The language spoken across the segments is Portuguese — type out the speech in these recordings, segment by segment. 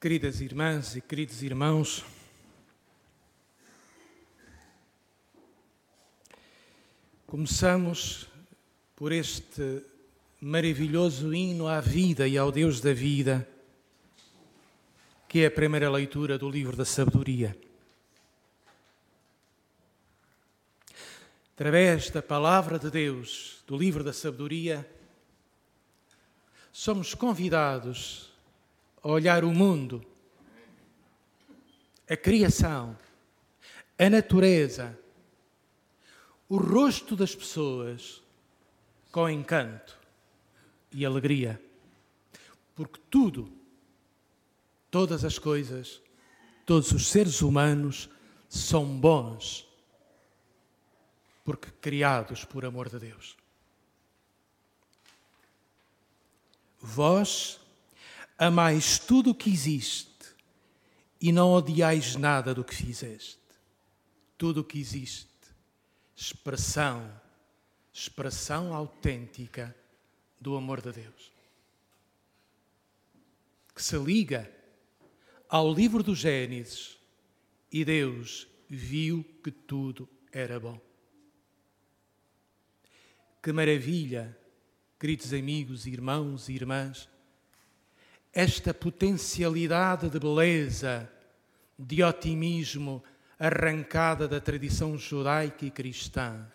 Queridas irmãs e queridos irmãos, começamos por este maravilhoso hino à vida e ao Deus da vida, que é a primeira leitura do livro da sabedoria. Através da palavra de Deus, do livro da sabedoria, somos convidados olhar o mundo, a criação, a natureza, o rosto das pessoas com encanto e alegria. Porque tudo, todas as coisas, todos os seres humanos são bons, porque criados por amor de Deus. Vós Amais tudo o que existe e não odiais nada do que fizeste. Tudo o que existe. Expressão, expressão autêntica do amor de Deus. Que se liga ao livro do Gênesis e Deus viu que tudo era bom. Que maravilha, queridos amigos, irmãos e irmãs esta potencialidade de beleza, de otimismo arrancada da tradição judaica e cristã.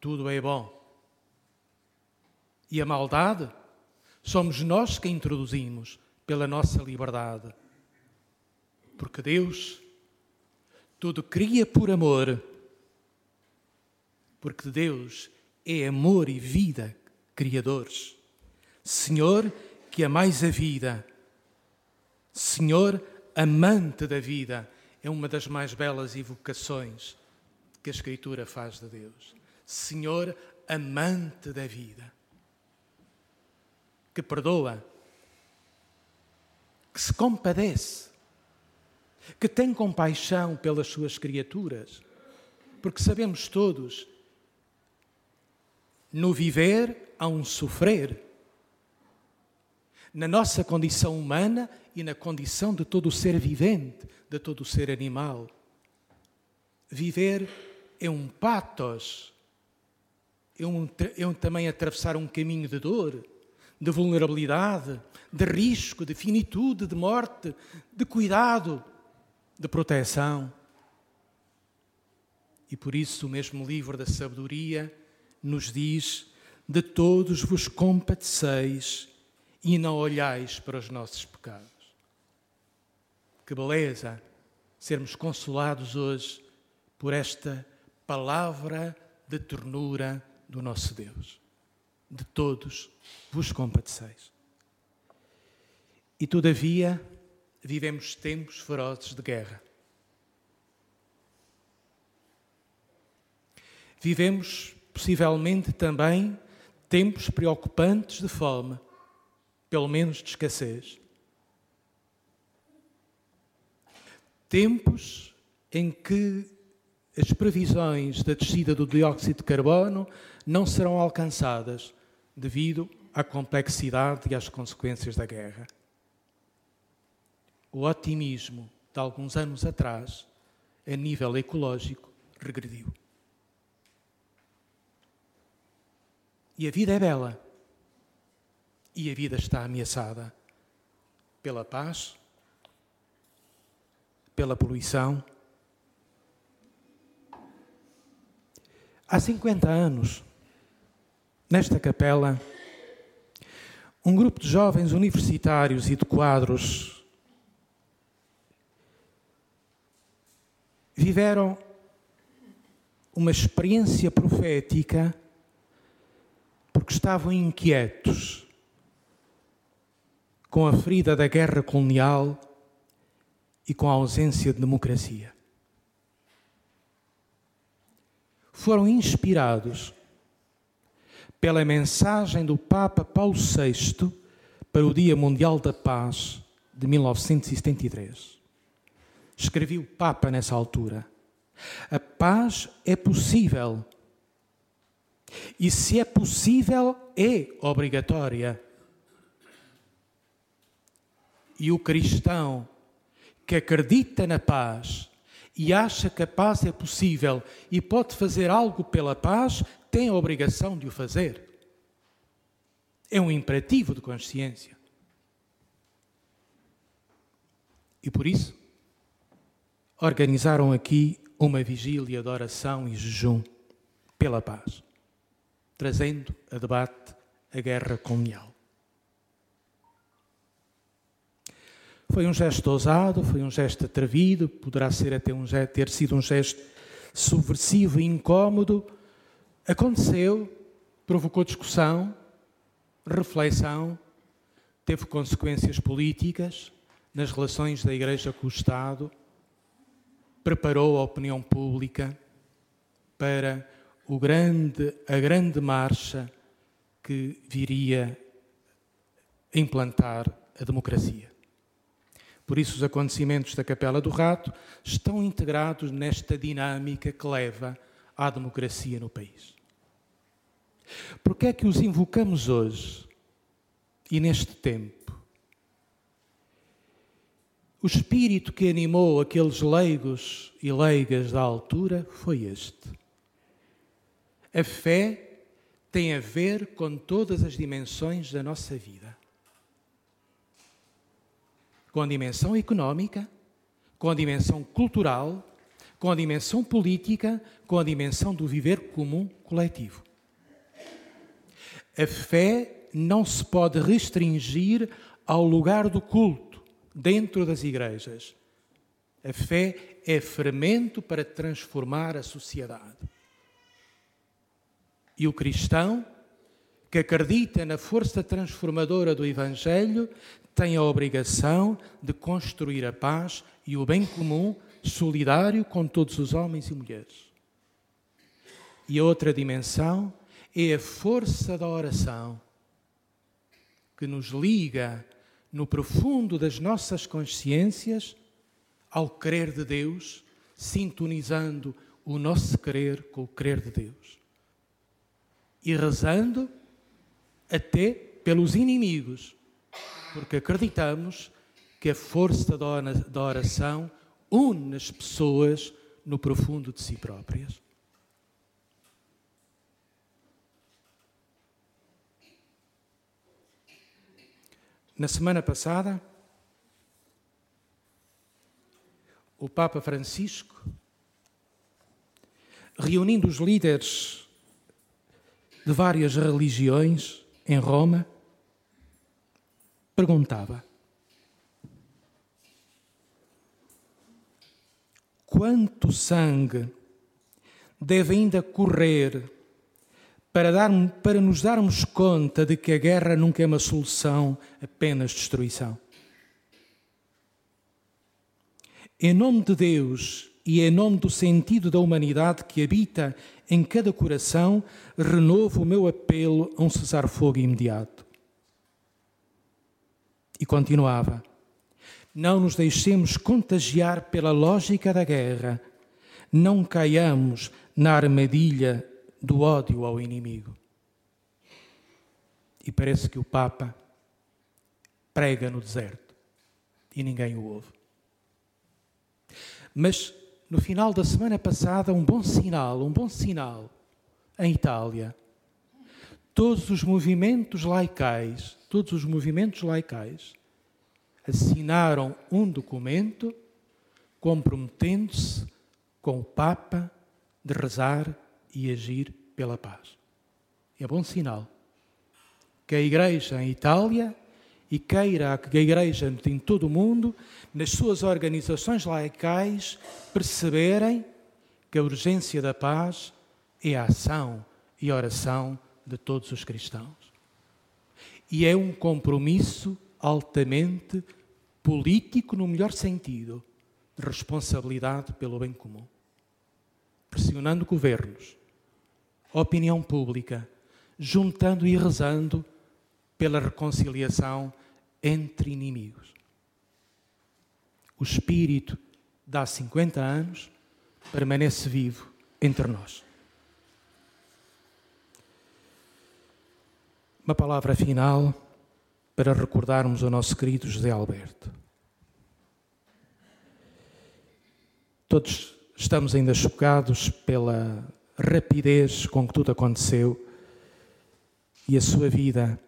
Tudo é bom. E a maldade somos nós que a introduzimos pela nossa liberdade. Porque Deus tudo cria por amor. Porque Deus é amor e vida criadores. Senhor, que amais a vida. Senhor, amante da vida. É uma das mais belas evocações que a Escritura faz de Deus. Senhor, amante da vida. Que perdoa, que se compadece, que tem compaixão pelas suas criaturas, porque sabemos todos, no viver há um sofrer na nossa condição humana e na condição de todo o ser vivente, de todo o ser animal. Viver é um patos, é, um, é um, também atravessar um caminho de dor, de vulnerabilidade, de risco, de finitude, de morte, de cuidado, de proteção. E por isso o mesmo livro da sabedoria nos diz: de todos vos compadeceis e não olhais para os nossos pecados. Que beleza sermos consolados hoje por esta palavra de ternura do nosso Deus. De todos vos compadeceis. E todavia vivemos tempos ferozes de guerra. Vivemos possivelmente também tempos preocupantes de fome pelo menos de escassez. Tempos em que as previsões da descida do dióxido de carbono não serão alcançadas devido à complexidade e às consequências da guerra. O otimismo de alguns anos atrás, a nível ecológico, regrediu. E a vida é bela e a vida está ameaçada pela paz, pela poluição. Há 50 anos, nesta capela, um grupo de jovens universitários e de quadros viveram uma experiência profética porque estavam inquietos com a ferida da guerra colonial e com a ausência de democracia. Foram inspirados pela mensagem do Papa Paulo VI para o Dia Mundial da Paz de 1973. Escreveu o Papa nessa altura. A paz é possível. E se é possível, é obrigatória. E o cristão que acredita na paz e acha que a paz é possível e pode fazer algo pela paz, tem a obrigação de o fazer. É um imperativo de consciência. E por isso, organizaram aqui uma vigília de oração e jejum pela paz, trazendo a debate a guerra colonial. Foi um gesto ousado, foi um gesto atrevido, poderá ser até um ter sido um gesto subversivo e incómodo. Aconteceu, provocou discussão, reflexão, teve consequências políticas nas relações da Igreja com o Estado, preparou a opinião pública para o grande, a grande marcha que viria a implantar a democracia. Por isso, os acontecimentos da Capela do Rato estão integrados nesta dinâmica que leva à democracia no país. Por que é que os invocamos hoje e neste tempo? O espírito que animou aqueles leigos e leigas da altura foi este. A fé tem a ver com todas as dimensões da nossa vida com a dimensão económica, com a dimensão cultural, com a dimensão política, com a dimensão do viver comum coletivo. A fé não se pode restringir ao lugar do culto dentro das igrejas. A fé é fermento para transformar a sociedade. E o cristão, que acredita na força transformadora do Evangelho, tem a obrigação de construir a paz e o bem comum solidário com todos os homens e mulheres. E a outra dimensão é a força da oração, que nos liga no profundo das nossas consciências ao querer de Deus, sintonizando o nosso querer com o querer de Deus. E rezando até pelos inimigos porque acreditamos que a força da oração une as pessoas no profundo de si próprias. Na semana passada, o Papa Francisco, reunindo os líderes de várias religiões em Roma, perguntava: Quanto sangue deve ainda correr para, dar, para nos darmos conta de que a guerra nunca é uma solução, apenas destruição? Em nome de Deus e em nome do sentido da humanidade que habita em cada coração, renovo o meu apelo a um cessar-fogo imediato. E continuava: Não nos deixemos contagiar pela lógica da guerra, não caiamos na armadilha do ódio ao inimigo. E parece que o Papa prega no deserto e ninguém o ouve. Mas no final da semana passada, um bom sinal, um bom sinal em Itália. Todos os movimentos laicais todos os movimentos laicais assinaram um documento comprometendo-se com o Papa de rezar e agir pela paz. É bom sinal que a Igreja em Itália e queira que a Igreja em todo o mundo, nas suas organizações laicais, perceberem que a urgência da paz é a ação e a oração de todos os cristãos e é um compromisso altamente político, no melhor sentido, de responsabilidade pelo bem comum. Pressionando governos, opinião pública, juntando e rezando pela reconciliação entre inimigos. O espírito há 50 anos permanece vivo entre nós. Uma palavra final para recordarmos o nosso querido José Alberto. Todos estamos ainda chocados pela rapidez com que tudo aconteceu e a sua vida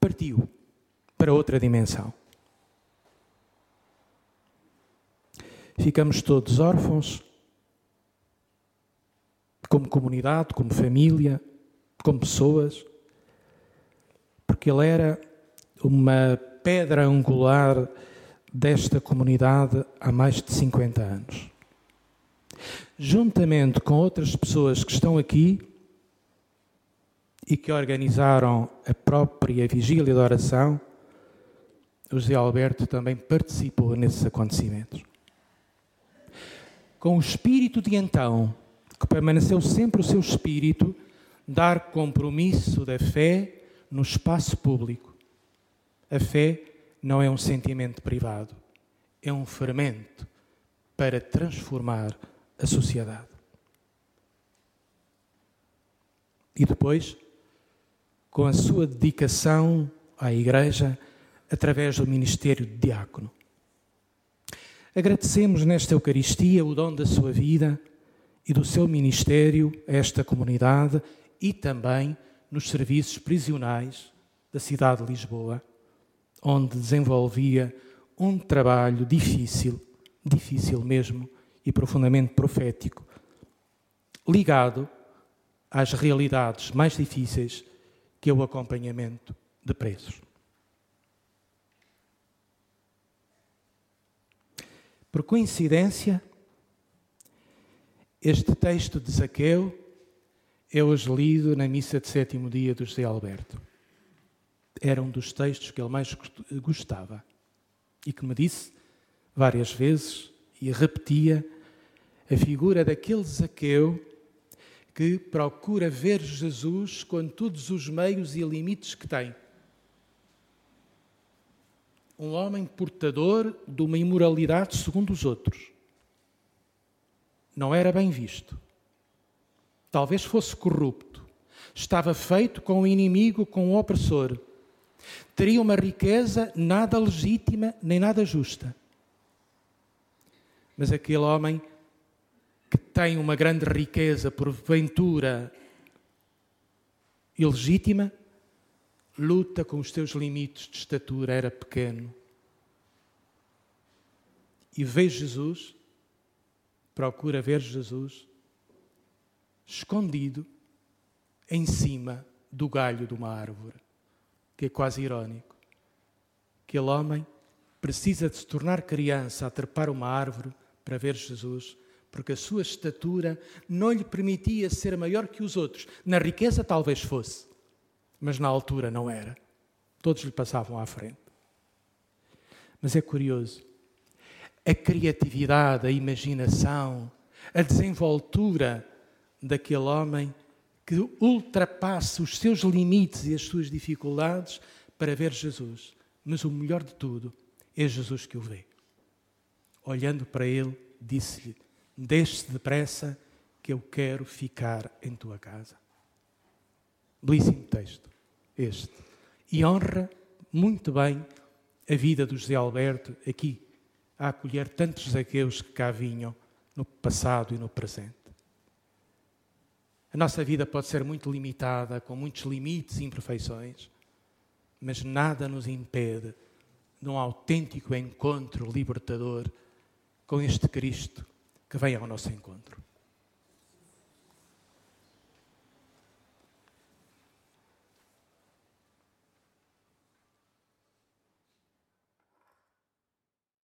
partiu para outra dimensão. Ficamos todos órfãos, como comunidade, como família, como pessoas, porque ele era uma pedra angular desta comunidade há mais de 50 anos. Juntamente com outras pessoas que estão aqui e que organizaram a própria vigília de oração, José Alberto também participou nesses acontecimentos com o espírito de então, que permaneceu sempre o seu espírito, dar compromisso da fé no espaço público. A fé não é um sentimento privado, é um fermento para transformar a sociedade. E depois, com a sua dedicação à Igreja, através do ministério de diácono. Agradecemos nesta Eucaristia o dom da sua vida e do seu ministério a esta comunidade e também nos serviços prisionais da cidade de Lisboa, onde desenvolvia um trabalho difícil, difícil mesmo e profundamente profético, ligado às realidades mais difíceis que é o acompanhamento de presos. Por coincidência, este texto de Zaqueu é hoje lido na missa de sétimo dia do José Alberto. Era um dos textos que ele mais gostava e que me disse várias vezes e repetia a figura daquele Zaqueu que procura ver Jesus com todos os meios e limites que tem um homem portador de uma imoralidade segundo os outros. Não era bem visto. Talvez fosse corrupto. Estava feito com o inimigo, com o opressor. Teria uma riqueza nada legítima nem nada justa. Mas aquele homem que tem uma grande riqueza, porventura ilegítima, luta com os teus limites de estatura, era pequeno. E vê Jesus, procura ver Jesus, escondido em cima do galho de uma árvore, que é quase irónico. Aquele homem precisa de se tornar criança a trepar uma árvore para ver Jesus, porque a sua estatura não lhe permitia ser maior que os outros. Na riqueza talvez fosse, mas na altura não era. Todos lhe passavam à frente. Mas é curioso, a criatividade, a imaginação, a desenvoltura daquele homem que ultrapassa os seus limites e as suas dificuldades para ver Jesus. Mas o melhor de tudo é Jesus que o vê. Olhando para ele, disse-lhe: Deixe depressa, que eu quero ficar em tua casa. Belíssimo texto este. E honra muito bem a vida do José Alberto aqui, a acolher tantos zaqueus que cá vinham no passado e no presente. A nossa vida pode ser muito limitada, com muitos limites e imperfeições, mas nada nos impede de um autêntico encontro libertador com este Cristo que vem ao nosso encontro.